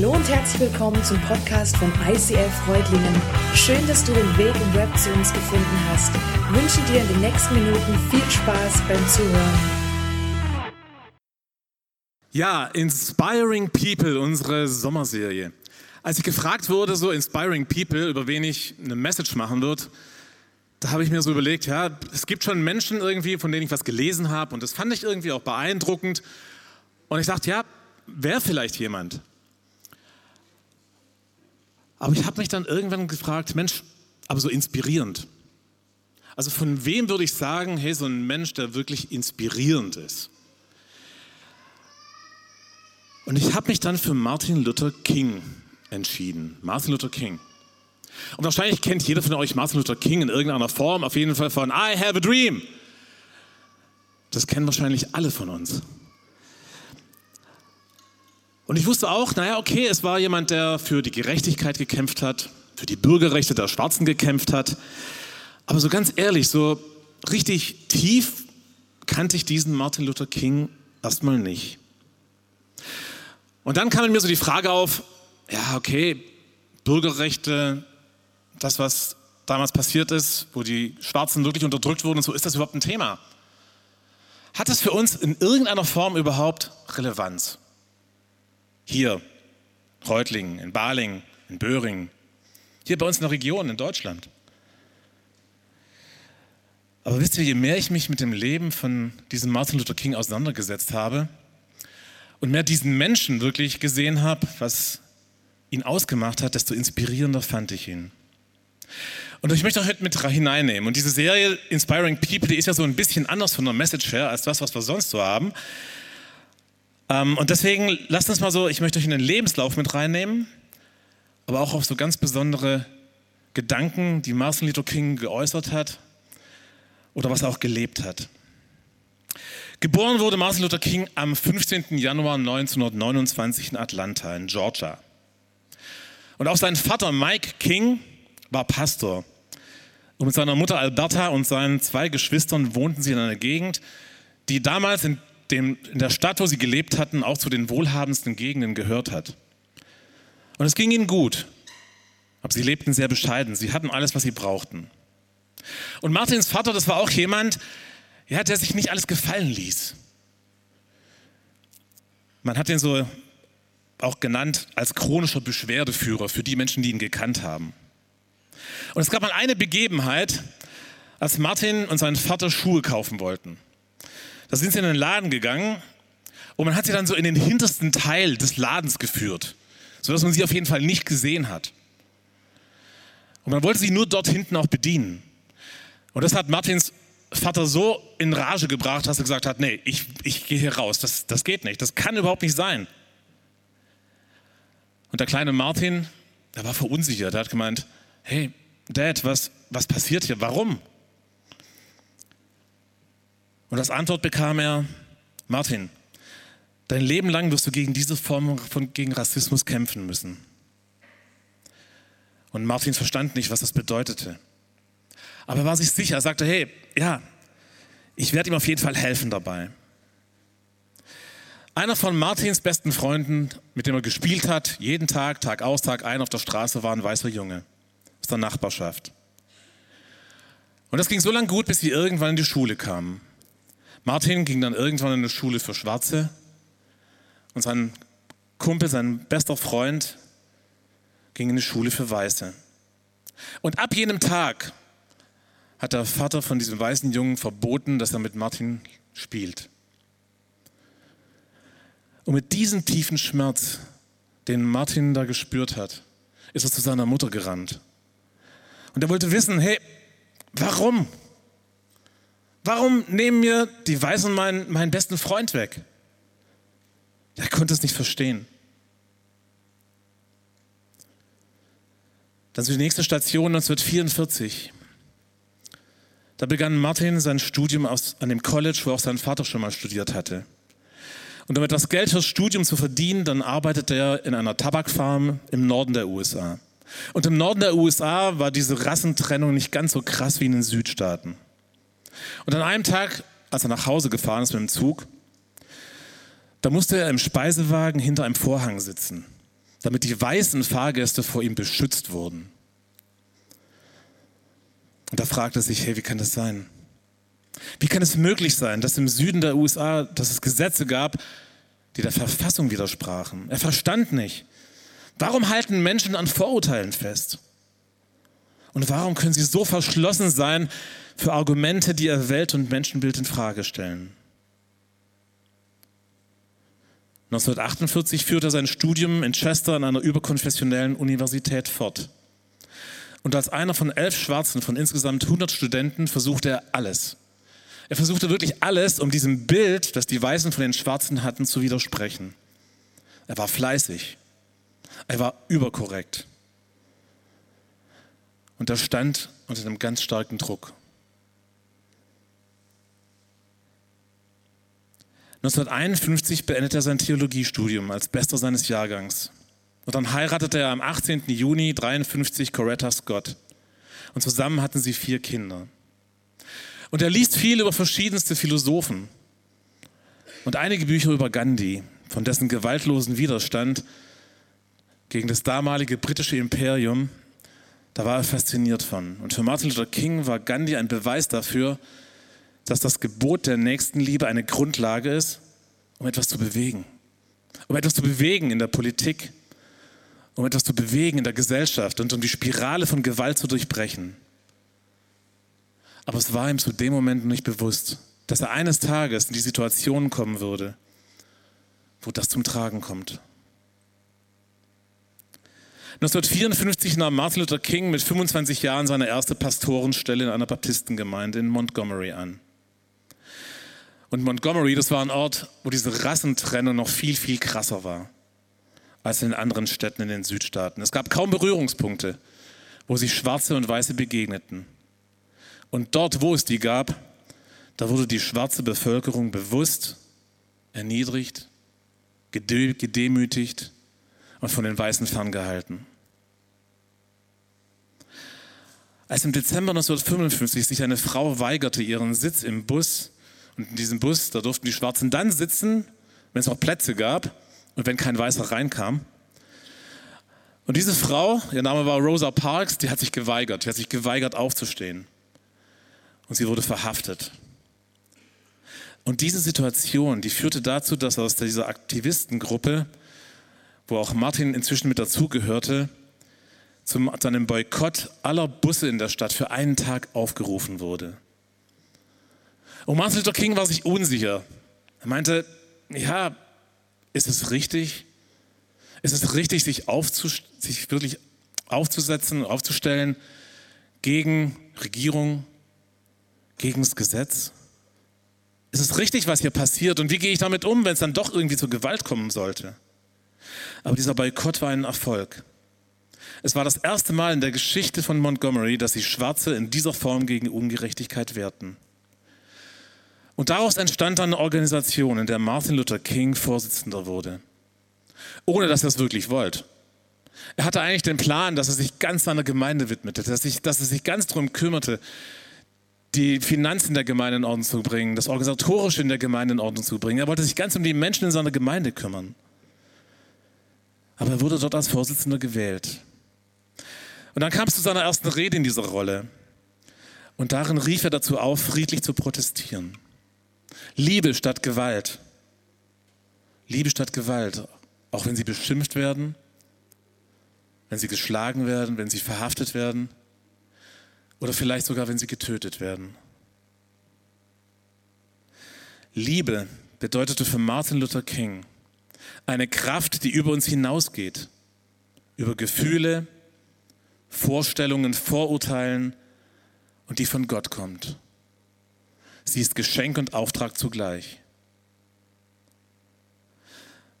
Hallo und herzlich willkommen zum Podcast von ICF Freudlingen. Schön, dass du den Weg im Web zu uns gefunden hast. Ich wünsche dir in den nächsten Minuten viel Spaß beim Zuhören. Ja, Inspiring People, unsere Sommerserie. Als ich gefragt wurde, so Inspiring People, über wen ich eine Message machen würde, da habe ich mir so überlegt, ja, es gibt schon Menschen irgendwie, von denen ich was gelesen habe und das fand ich irgendwie auch beeindruckend. Und ich dachte, ja, wäre vielleicht jemand. Aber ich habe mich dann irgendwann gefragt, Mensch, aber so inspirierend. Also von wem würde ich sagen, hey, so ein Mensch, der wirklich inspirierend ist? Und ich habe mich dann für Martin Luther King entschieden. Martin Luther King. Und wahrscheinlich kennt jeder von euch Martin Luther King in irgendeiner Form, auf jeden Fall von I have a dream. Das kennen wahrscheinlich alle von uns. Und ich wusste auch, naja, okay, es war jemand, der für die Gerechtigkeit gekämpft hat, für die Bürgerrechte der Schwarzen gekämpft hat. Aber so ganz ehrlich, so richtig tief kannte ich diesen Martin Luther King erstmal nicht. Und dann kam in mir so die Frage auf, ja, okay, Bürgerrechte, das, was damals passiert ist, wo die Schwarzen wirklich unterdrückt wurden, so ist das überhaupt ein Thema? Hat es für uns in irgendeiner Form überhaupt Relevanz? Hier, Reutlingen, in Balingen, in Böhringen, hier bei uns in der Region in Deutschland. Aber wisst ihr, je mehr ich mich mit dem Leben von diesem Martin Luther King auseinandergesetzt habe und mehr diesen Menschen wirklich gesehen habe, was ihn ausgemacht hat, desto inspirierender fand ich ihn. Und ich möchte auch heute mit hineinnehmen. Und diese Serie Inspiring People, die ist ja so ein bisschen anders von der Message her als das, was wir sonst so haben. Ähm, und deswegen lasst uns mal so, ich möchte euch in den Lebenslauf mit reinnehmen, aber auch auf so ganz besondere Gedanken, die Martin Luther King geäußert hat oder was er auch gelebt hat. Geboren wurde Martin Luther King am 15. Januar 1929 in Atlanta, in Georgia. Und auch sein Vater Mike King war Pastor. Und mit seiner Mutter Alberta und seinen zwei Geschwistern wohnten sie in einer Gegend, die damals in dem, in der Stadt, wo sie gelebt hatten, auch zu den wohlhabendsten Gegenden gehört hat. Und es ging ihnen gut. Aber sie lebten sehr bescheiden. Sie hatten alles, was sie brauchten. Und Martins Vater, das war auch jemand, ja, der sich nicht alles gefallen ließ. Man hat ihn so auch genannt als chronischer Beschwerdeführer für die Menschen, die ihn gekannt haben. Und es gab mal eine Begebenheit, als Martin und sein Vater Schuhe kaufen wollten. Da sind sie in den Laden gegangen und man hat sie dann so in den hintersten Teil des Ladens geführt, sodass man sie auf jeden Fall nicht gesehen hat. Und man wollte sie nur dort hinten auch bedienen. Und das hat Martins Vater so in Rage gebracht, dass er gesagt hat, nee, ich, ich gehe hier raus, das, das geht nicht, das kann überhaupt nicht sein. Und der kleine Martin, der war verunsichert, er hat gemeint, hey, Dad, was, was passiert hier, warum? Und als Antwort bekam er, Martin, dein Leben lang wirst du gegen diese Form von gegen Rassismus kämpfen müssen. Und Martin verstand nicht, was das bedeutete. Aber er war sich sicher, er sagte, hey, ja, ich werde ihm auf jeden Fall helfen dabei. Einer von Martins besten Freunden, mit dem er gespielt hat, jeden Tag, Tag aus, Tag ein auf der Straße, war ein weißer Junge aus der Nachbarschaft. Und das ging so lange gut, bis sie irgendwann in die Schule kamen. Martin ging dann irgendwann in eine Schule für Schwarze und sein Kumpel, sein bester Freund, ging in eine Schule für Weiße. Und ab jenem Tag hat der Vater von diesem weißen Jungen verboten, dass er mit Martin spielt. Und mit diesem tiefen Schmerz, den Martin da gespürt hat, ist er zu seiner Mutter gerannt. Und er wollte wissen, hey, warum? Warum nehmen mir die Weißen meinen, meinen besten Freund weg? Er konnte es nicht verstehen. Dann ist die nächste Station 1944. Da begann Martin sein Studium aus, an dem College, wo auch sein Vater schon mal studiert hatte. Und um etwas Geld fürs Studium zu verdienen, dann arbeitete er in einer Tabakfarm im Norden der USA. Und im Norden der USA war diese Rassentrennung nicht ganz so krass wie in den Südstaaten. Und an einem Tag, als er nach Hause gefahren ist mit dem Zug, da musste er im Speisewagen hinter einem Vorhang sitzen. damit die weißen Fahrgäste vor ihm beschützt wurden. Und da fragt er sich, hey, wie kann das sein? Wie kann es möglich sein, dass im Süden der USA, dass es Gesetze gab, die der Verfassung widersprachen? Er verstand nicht. Warum halten Menschen an Vorurteilen fest? Und warum können sie so verschlossen sein für Argumente, die ihr Welt- und Menschenbild in Frage stellen? 1948 führte er sein Studium in Chester an einer überkonfessionellen Universität fort. Und als einer von elf Schwarzen von insgesamt 100 Studenten versuchte er alles. Er versuchte wirklich alles, um diesem Bild, das die Weißen von den Schwarzen hatten, zu widersprechen. Er war fleißig. Er war überkorrekt. Und er stand unter einem ganz starken Druck. 1951 beendete er sein Theologiestudium als Bester seines Jahrgangs. Und dann heiratete er am 18. Juni 1953 Coretta Scott. Und zusammen hatten sie vier Kinder. Und er liest viel über verschiedenste Philosophen und einige Bücher über Gandhi, von dessen gewaltlosen Widerstand gegen das damalige britische Imperium, da war er fasziniert von. Und für Martin Luther King war Gandhi ein Beweis dafür, dass das Gebot der Nächstenliebe eine Grundlage ist, um etwas zu bewegen. Um etwas zu bewegen in der Politik, um etwas zu bewegen in der Gesellschaft und um die Spirale von Gewalt zu durchbrechen. Aber es war ihm zu dem Moment nicht bewusst, dass er eines Tages in die Situation kommen würde, wo das zum Tragen kommt. 1954 nahm Martin Luther King mit 25 Jahren seine erste Pastorenstelle in einer Baptistengemeinde in Montgomery an. Und Montgomery, das war ein Ort, wo diese Rassentrennung noch viel, viel krasser war als in anderen Städten in den Südstaaten. Es gab kaum Berührungspunkte, wo sich Schwarze und Weiße begegneten. Und dort, wo es die gab, da wurde die schwarze Bevölkerung bewusst erniedrigt, gedemütigt und von den Weißen ferngehalten. Als im Dezember 1955 sich eine Frau weigerte, ihren Sitz im Bus und in diesem Bus, da durften die Schwarzen dann sitzen, wenn es auch Plätze gab und wenn kein Weißer reinkam. Und diese Frau, ihr Name war Rosa Parks, die hat sich geweigert. Die hat sich geweigert aufzustehen. Und sie wurde verhaftet. Und diese Situation, die führte dazu, dass aus dieser Aktivistengruppe, wo auch Martin inzwischen mit dazugehörte, zu einem Boykott aller Busse in der Stadt für einen Tag aufgerufen wurde. Und Martin Luther King war sich unsicher. Er meinte, ja, ist es richtig? Ist es richtig, sich, sich wirklich aufzusetzen, aufzustellen gegen Regierung, gegen das Gesetz? Ist es richtig, was hier passiert? Und wie gehe ich damit um, wenn es dann doch irgendwie zur Gewalt kommen sollte? Aber dieser Boykott war ein Erfolg. Es war das erste Mal in der Geschichte von Montgomery, dass sich Schwarze in dieser Form gegen Ungerechtigkeit wehrten. Und daraus entstand dann eine Organisation, in der Martin Luther King Vorsitzender wurde. Ohne dass er es wirklich wollte. Er hatte eigentlich den Plan, dass er sich ganz seiner Gemeinde widmete, dass, sich, dass er sich ganz darum kümmerte, die Finanzen der Gemeinde in Ordnung zu bringen, das Organisatorische in der Gemeinde in Ordnung zu bringen. Er wollte sich ganz um die Menschen in seiner Gemeinde kümmern. Aber er wurde dort als Vorsitzender gewählt. Und dann kam es zu seiner ersten Rede in dieser Rolle. Und darin rief er dazu auf, friedlich zu protestieren. Liebe statt Gewalt. Liebe statt Gewalt. Auch wenn sie beschimpft werden, wenn sie geschlagen werden, wenn sie verhaftet werden oder vielleicht sogar, wenn sie getötet werden. Liebe bedeutete für Martin Luther King eine Kraft, die über uns hinausgeht, über Gefühle, Vorstellungen, Vorurteilen und die von Gott kommt. Sie ist Geschenk und Auftrag zugleich.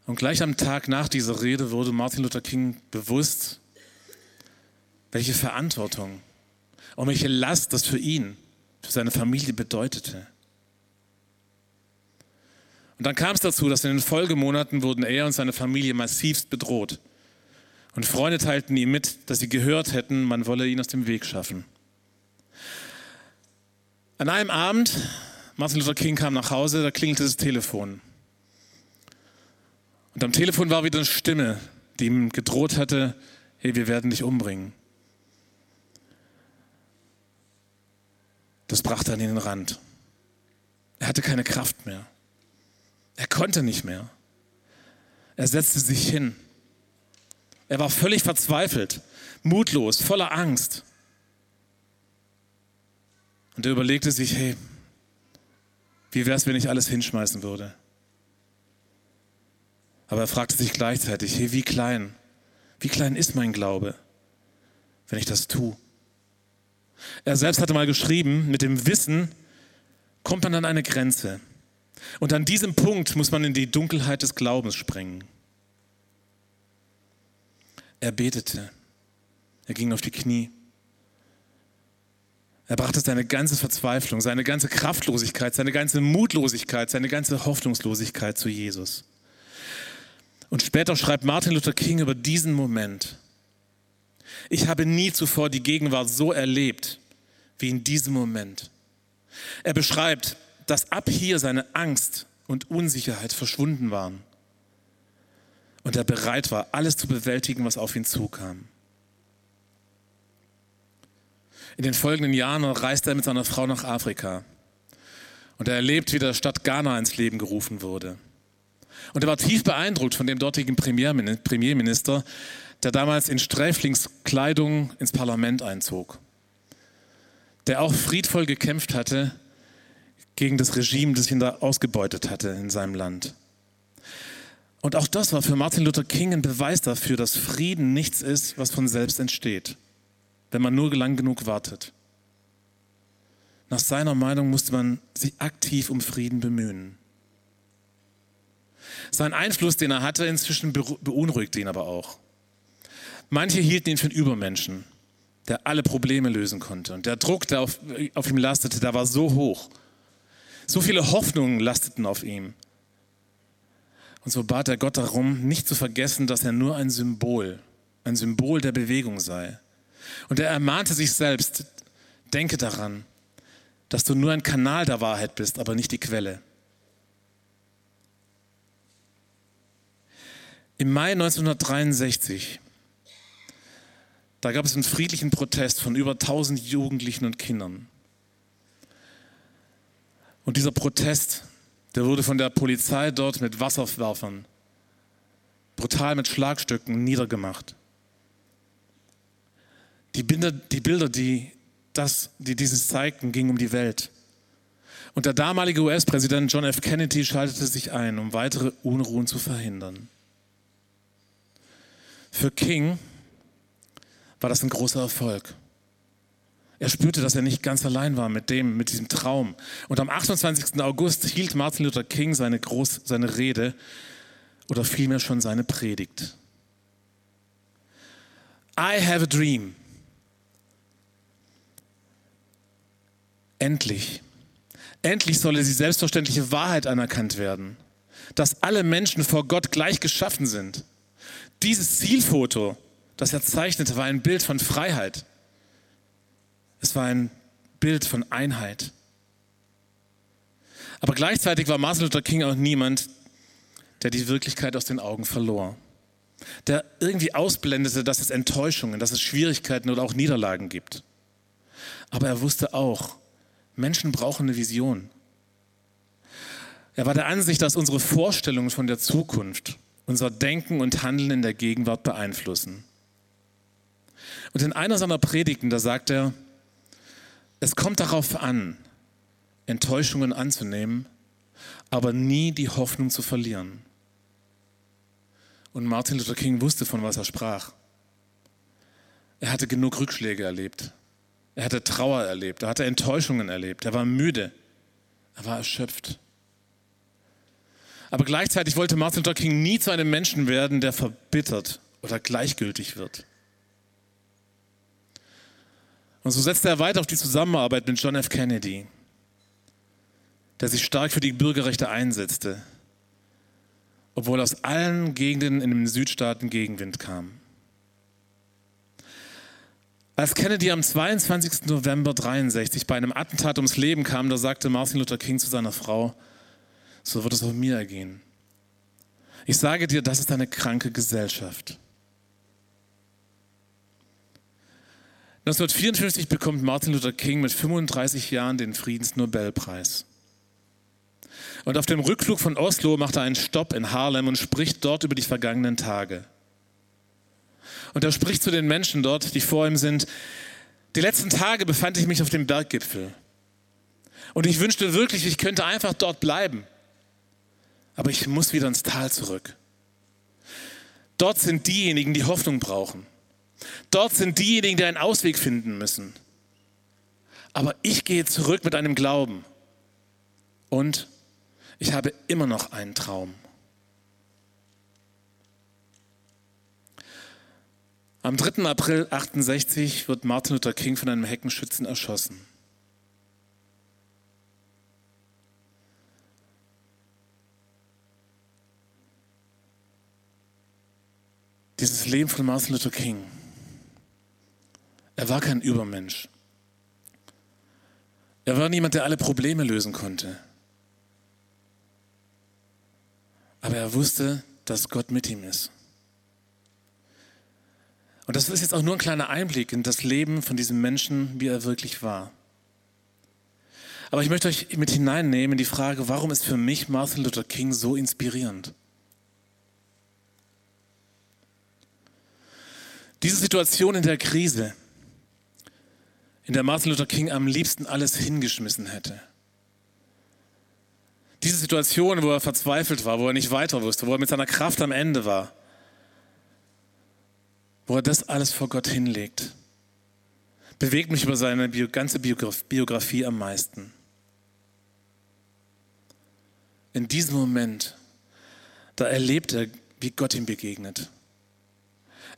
Und gleich am Tag nach dieser Rede wurde Martin Luther King bewusst, welche Verantwortung und welche Last das für ihn, für seine Familie bedeutete. Und dann kam es dazu, dass in den Folgemonaten wurden er und seine Familie massivst bedroht. Und Freunde teilten ihm mit, dass sie gehört hätten, man wolle ihn aus dem Weg schaffen. An einem Abend, Martin Luther King kam nach Hause, da klingelte das Telefon. Und am Telefon war wieder eine Stimme, die ihm gedroht hatte, hey, wir werden dich umbringen. Das brachte an ihn den Rand. Er hatte keine Kraft mehr. Er konnte nicht mehr. Er setzte sich hin. Er war völlig verzweifelt, mutlos, voller Angst. Und er überlegte sich, hey, wie wäre es, wenn ich alles hinschmeißen würde? Aber er fragte sich gleichzeitig, hey, wie klein, wie klein ist mein Glaube, wenn ich das tue? Er selbst hatte mal geschrieben, mit dem Wissen kommt man an eine Grenze. Und an diesem Punkt muss man in die Dunkelheit des Glaubens springen. Er betete. Er ging auf die Knie. Er brachte seine ganze Verzweiflung, seine ganze Kraftlosigkeit, seine ganze Mutlosigkeit, seine ganze Hoffnungslosigkeit zu Jesus. Und später schreibt Martin Luther King über diesen Moment. Ich habe nie zuvor die Gegenwart so erlebt wie in diesem Moment. Er beschreibt, dass ab hier seine Angst und Unsicherheit verschwunden waren und er bereit war, alles zu bewältigen, was auf ihn zukam. In den folgenden Jahren reist er mit seiner Frau nach Afrika und er erlebt, wie der Stadt Ghana ins Leben gerufen wurde. Und er war tief beeindruckt von dem dortigen Premierminister, der damals in Sträflingskleidung ins Parlament einzog, der auch friedvoll gekämpft hatte gegen das Regime, das ihn da ausgebeutet hatte in seinem Land. Und auch das war für Martin Luther King ein Beweis dafür, dass Frieden nichts ist, was von selbst entsteht, wenn man nur lang genug wartet. Nach seiner Meinung musste man sich aktiv um Frieden bemühen. Sein Einfluss, den er hatte, inzwischen beunruhigte ihn aber auch. Manche hielten ihn für einen Übermenschen, der alle Probleme lösen konnte. Und der Druck, der auf, auf ihm lastete, der war so hoch. So viele Hoffnungen lasteten auf ihm. Und so bat er Gott darum, nicht zu vergessen, dass er nur ein Symbol, ein Symbol der Bewegung sei. Und er ermahnte sich selbst, denke daran, dass du nur ein Kanal der Wahrheit bist, aber nicht die Quelle. Im Mai 1963, da gab es einen friedlichen Protest von über 1000 Jugendlichen und Kindern. Und dieser Protest, der wurde von der Polizei dort mit Wasserwerfern, brutal mit Schlagstöcken niedergemacht. Die Bilder, die, Bilder, die, das, die dieses zeigten, gingen um die Welt. Und der damalige US-Präsident John F. Kennedy schaltete sich ein, um weitere Unruhen zu verhindern. Für King war das ein großer Erfolg. Er spürte, dass er nicht ganz allein war mit dem, mit diesem Traum. Und am 28. August hielt Martin Luther King seine, Groß, seine Rede oder vielmehr schon seine Predigt. I have a dream. Endlich, endlich solle die selbstverständliche Wahrheit anerkannt werden, dass alle Menschen vor Gott gleich geschaffen sind. Dieses Zielfoto, das er zeichnete, war ein Bild von Freiheit. Es war ein Bild von Einheit. Aber gleichzeitig war Martin Luther King auch niemand, der die Wirklichkeit aus den Augen verlor. Der irgendwie ausblendete, dass es Enttäuschungen, dass es Schwierigkeiten oder auch Niederlagen gibt. Aber er wusste auch, Menschen brauchen eine Vision. Er war der Ansicht, dass unsere Vorstellungen von der Zukunft unser Denken und Handeln in der Gegenwart beeinflussen. Und in einer seiner Predigten, da sagt er, es kommt darauf an, Enttäuschungen anzunehmen, aber nie die Hoffnung zu verlieren. Und Martin Luther King wusste, von was er sprach. Er hatte genug Rückschläge erlebt. Er hatte Trauer erlebt. Er hatte Enttäuschungen erlebt. Er war müde. Er war erschöpft. Aber gleichzeitig wollte Martin Luther King nie zu einem Menschen werden, der verbittert oder gleichgültig wird. Und so setzte er weiter auf die Zusammenarbeit mit John F. Kennedy, der sich stark für die Bürgerrechte einsetzte, obwohl aus allen Gegenden in den Südstaaten Gegenwind kam. Als Kennedy am 22. November 1963 bei einem Attentat ums Leben kam, da sagte Martin Luther King zu seiner Frau, so wird es auch mir ergehen. Ich sage dir, das ist eine kranke Gesellschaft. 1954 bekommt Martin Luther King mit 35 Jahren den Friedensnobelpreis. Und auf dem Rückflug von Oslo macht er einen Stopp in Harlem und spricht dort über die vergangenen Tage. Und er spricht zu den Menschen dort, die vor ihm sind. Die letzten Tage befand ich mich auf dem Berggipfel. Und ich wünschte wirklich, ich könnte einfach dort bleiben. Aber ich muss wieder ins Tal zurück. Dort sind diejenigen, die Hoffnung brauchen. Dort sind diejenigen, die einen Ausweg finden müssen. Aber ich gehe zurück mit einem Glauben. Und ich habe immer noch einen Traum. Am 3. April 68 wird Martin Luther King von einem Heckenschützen erschossen. Dieses Leben von Martin Luther King er war kein Übermensch. Er war niemand, der alle Probleme lösen konnte. Aber er wusste, dass Gott mit ihm ist. Und das ist jetzt auch nur ein kleiner Einblick in das Leben von diesem Menschen, wie er wirklich war. Aber ich möchte euch mit hineinnehmen in die Frage, warum ist für mich Martin Luther King so inspirierend? Diese Situation in der Krise, in der Martin Luther King am liebsten alles hingeschmissen hätte. Diese Situation, wo er verzweifelt war, wo er nicht weiter wusste, wo er mit seiner Kraft am Ende war, wo er das alles vor Gott hinlegt, bewegt mich über seine ganze Biografie am meisten. In diesem Moment, da erlebt er, wie Gott ihm begegnet.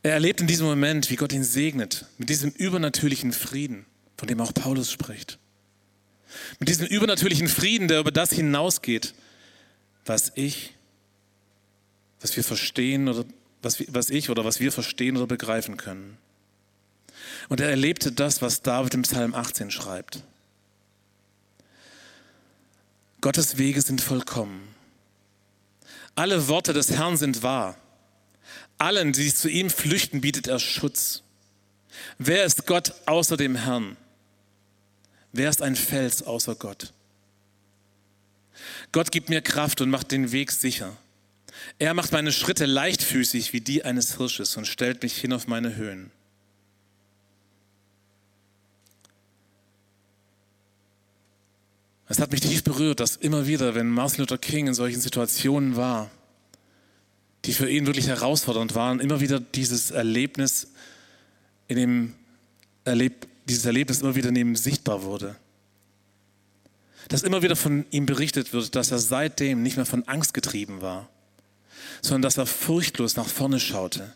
Er erlebt in diesem Moment, wie Gott ihn segnet, mit diesem übernatürlichen Frieden von dem auch Paulus spricht. Mit diesem übernatürlichen Frieden, der über das hinausgeht, was ich, was wir verstehen oder was, was ich oder was wir verstehen oder begreifen können. Und er erlebte das, was David im Psalm 18 schreibt. Gottes Wege sind vollkommen. Alle Worte des Herrn sind wahr. Allen, die sich zu ihm flüchten, bietet er Schutz. Wer ist Gott außer dem Herrn? Wer ist ein Fels außer Gott? Gott gibt mir Kraft und macht den Weg sicher. Er macht meine Schritte leichtfüßig wie die eines Hirsches und stellt mich hin auf meine Höhen. Es hat mich tief berührt, dass immer wieder, wenn Martin Luther King in solchen Situationen war, die für ihn wirklich herausfordernd waren, immer wieder dieses Erlebnis in dem Erleb dieses Erlebnis immer wieder neben sichtbar wurde. Dass immer wieder von ihm berichtet wird, dass er seitdem nicht mehr von Angst getrieben war, sondern dass er furchtlos nach vorne schaute,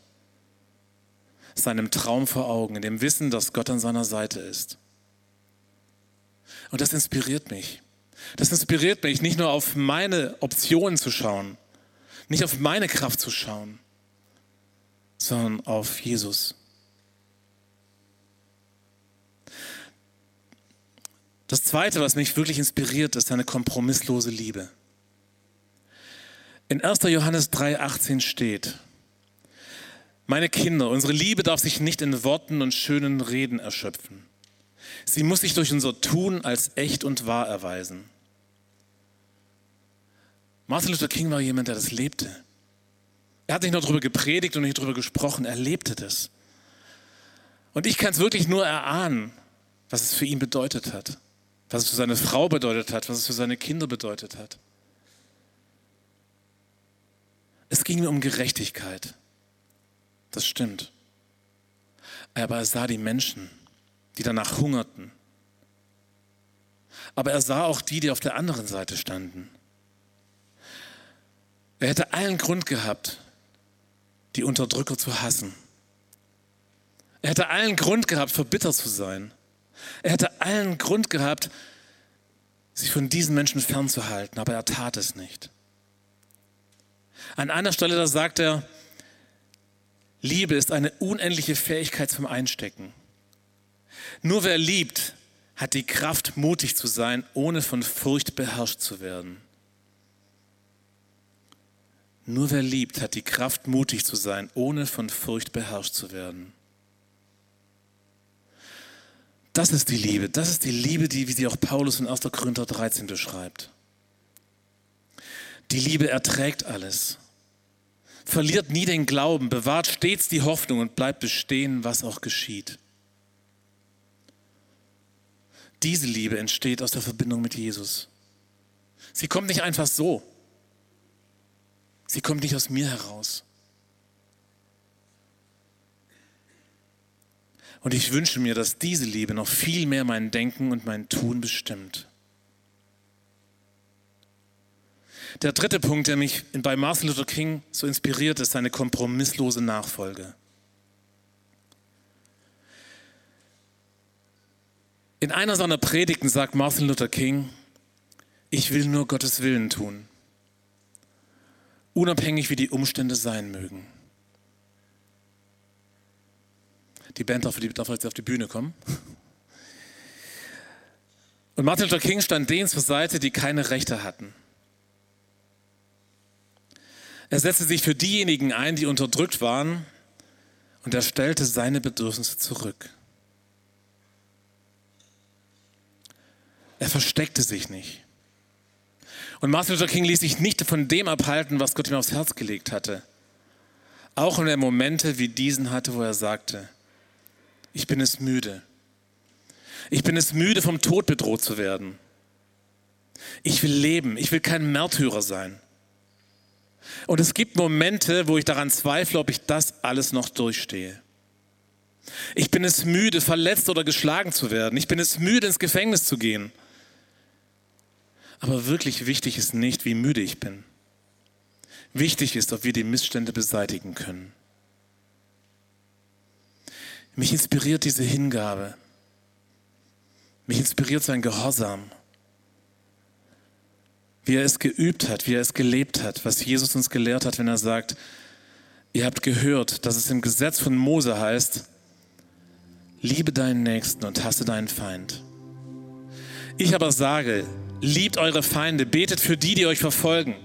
seinem Traum vor Augen, in dem Wissen, dass Gott an seiner Seite ist. Und das inspiriert mich. Das inspiriert mich, nicht nur auf meine Optionen zu schauen, nicht auf meine Kraft zu schauen, sondern auf Jesus. Das Zweite, was mich wirklich inspiriert, ist eine kompromisslose Liebe. In 1. Johannes 3,18 steht, meine Kinder, unsere Liebe darf sich nicht in Worten und schönen Reden erschöpfen. Sie muss sich durch unser Tun als echt und wahr erweisen. Martin Luther King war jemand, der das lebte. Er hat nicht nur darüber gepredigt und nicht darüber gesprochen, er lebte das. Und ich kann es wirklich nur erahnen, was es für ihn bedeutet hat was es für seine Frau bedeutet hat, was es für seine Kinder bedeutet hat. Es ging um Gerechtigkeit. Das stimmt. Aber er sah die Menschen, die danach hungerten. Aber er sah auch die, die auf der anderen Seite standen. Er hätte allen Grund gehabt, die Unterdrücker zu hassen. Er hätte allen Grund gehabt, verbittert zu sein. Er hätte allen Grund gehabt, sich von diesen Menschen fernzuhalten, aber er tat es nicht. An einer Stelle da sagt er, Liebe ist eine unendliche Fähigkeit zum Einstecken. Nur wer liebt, hat die Kraft, mutig zu sein, ohne von Furcht beherrscht zu werden. Nur wer liebt, hat die Kraft, mutig zu sein, ohne von Furcht beherrscht zu werden. Das ist die Liebe. Das ist die Liebe, die, wie sie auch Paulus in 1. Korinther 13 beschreibt. Die Liebe erträgt alles, verliert nie den Glauben, bewahrt stets die Hoffnung und bleibt bestehen, was auch geschieht. Diese Liebe entsteht aus der Verbindung mit Jesus. Sie kommt nicht einfach so. Sie kommt nicht aus mir heraus. Und ich wünsche mir, dass diese Liebe noch viel mehr mein Denken und mein Tun bestimmt. Der dritte Punkt, der mich bei Martin Luther King so inspiriert, ist seine kompromisslose Nachfolge. In einer seiner Predigten sagt Martin Luther King, ich will nur Gottes Willen tun, unabhängig wie die Umstände sein mögen. Die Band darf, darf jetzt auf die Bühne kommen. Und Martin Luther King stand denen zur Seite, die keine Rechte hatten. Er setzte sich für diejenigen ein, die unterdrückt waren, und er stellte seine Bedürfnisse zurück. Er versteckte sich nicht. Und Martin Luther King ließ sich nicht von dem abhalten, was Gott ihm aufs Herz gelegt hatte. Auch wenn er Momente wie diesen hatte, wo er sagte, ich bin es müde. Ich bin es müde, vom Tod bedroht zu werden. Ich will leben. Ich will kein Märtyrer sein. Und es gibt Momente, wo ich daran zweifle, ob ich das alles noch durchstehe. Ich bin es müde, verletzt oder geschlagen zu werden. Ich bin es müde, ins Gefängnis zu gehen. Aber wirklich wichtig ist nicht, wie müde ich bin. Wichtig ist, ob wir die Missstände beseitigen können. Mich inspiriert diese Hingabe. Mich inspiriert sein Gehorsam. Wie er es geübt hat, wie er es gelebt hat, was Jesus uns gelehrt hat, wenn er sagt, ihr habt gehört, dass es im Gesetz von Mose heißt, liebe deinen Nächsten und hasse deinen Feind. Ich aber sage, liebt eure Feinde, betet für die, die euch verfolgen.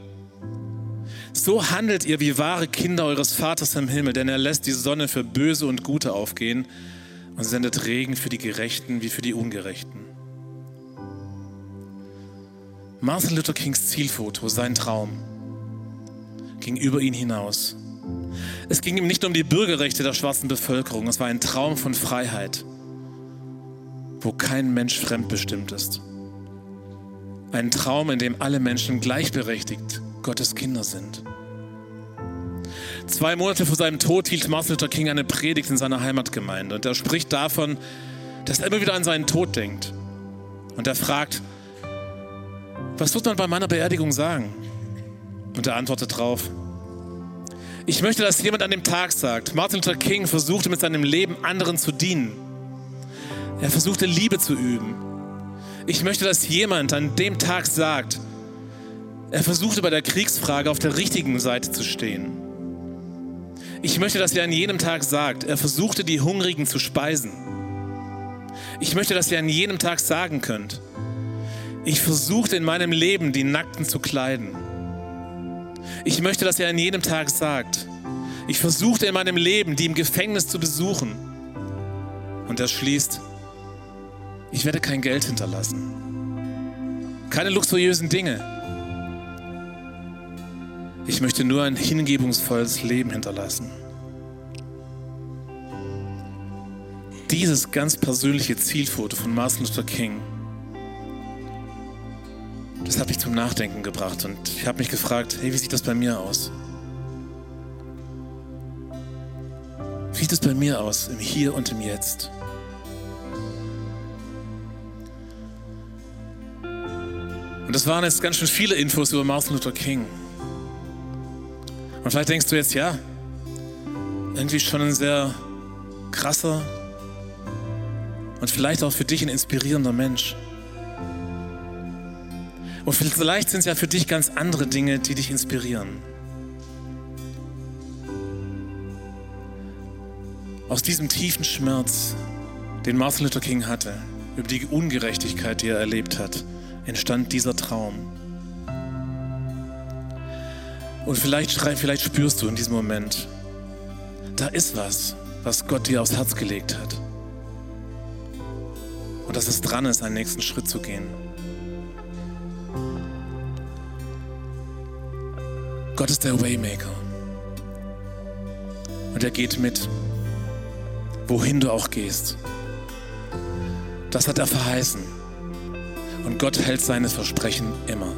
So handelt ihr wie wahre Kinder eures Vaters im Himmel, denn er lässt die Sonne für Böse und Gute aufgehen und sendet Regen für die Gerechten wie für die Ungerechten. Martin Luther Kings Zielfoto, sein Traum, ging über ihn hinaus. Es ging ihm nicht um die Bürgerrechte der schwarzen Bevölkerung, es war ein Traum von Freiheit, wo kein Mensch fremdbestimmt ist. Ein Traum, in dem alle Menschen gleichberechtigt Gottes Kinder sind. Zwei Monate vor seinem Tod hielt Martin Luther King eine Predigt in seiner Heimatgemeinde und er spricht davon, dass er immer wieder an seinen Tod denkt. Und er fragt, was wird man bei meiner Beerdigung sagen? Und er antwortet drauf, ich möchte, dass jemand an dem Tag sagt, Martin Luther King versuchte mit seinem Leben anderen zu dienen. Er versuchte Liebe zu üben. Ich möchte, dass jemand an dem Tag sagt, er versuchte bei der Kriegsfrage auf der richtigen Seite zu stehen. Ich möchte, dass er an jenem Tag sagt, er versuchte die Hungrigen zu speisen. Ich möchte, dass ihr an jenem Tag sagen könnt, ich versuchte in meinem Leben die Nackten zu kleiden. Ich möchte, dass er an jedem Tag sagt, ich versuchte in meinem Leben die im Gefängnis zu besuchen. Und er schließt, ich werde kein Geld hinterlassen. Keine luxuriösen Dinge. Ich möchte nur ein hingebungsvolles Leben hinterlassen. Dieses ganz persönliche Zielfoto von Martin Luther King, das hat mich zum Nachdenken gebracht und ich habe mich gefragt, hey, wie sieht das bei mir aus? Wie sieht es bei mir aus, im Hier und im Jetzt? Und das waren jetzt ganz schön viele Infos über Martin Luther King. Und vielleicht denkst du jetzt, ja, irgendwie schon ein sehr krasser und vielleicht auch für dich ein inspirierender Mensch. Und vielleicht sind es ja für dich ganz andere Dinge, die dich inspirieren. Aus diesem tiefen Schmerz, den Martin Luther King hatte, über die Ungerechtigkeit, die er erlebt hat, entstand dieser Traum. Und vielleicht, vielleicht spürst du in diesem Moment, da ist was, was Gott dir aufs Herz gelegt hat. und dass es dran ist, einen nächsten Schritt zu gehen. Gott ist der Waymaker. Und er geht mit, wohin du auch gehst. Das hat er verheißen. Und Gott hält seine Versprechen immer.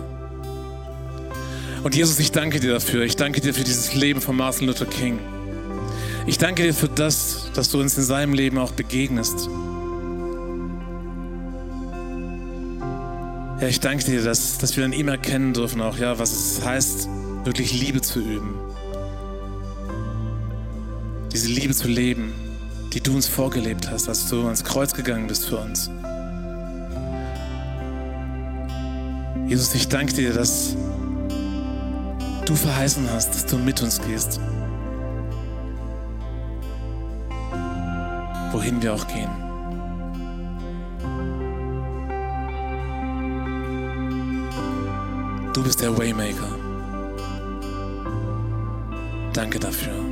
Und Jesus, ich danke dir dafür. Ich danke dir für dieses Leben von Martin Luther King. Ich danke dir für das, dass du uns in seinem Leben auch begegnest. Ja, ich danke dir, dass, dass wir an ihm erkennen dürfen, auch ja, was es heißt, wirklich Liebe zu üben. Diese Liebe zu leben, die du uns vorgelebt hast, als du ans Kreuz gegangen bist für uns. Jesus, ich danke dir, dass du verheißen hast, dass du mit uns gehst. Wohin wir auch gehen. Du bist der Waymaker. Danke dafür.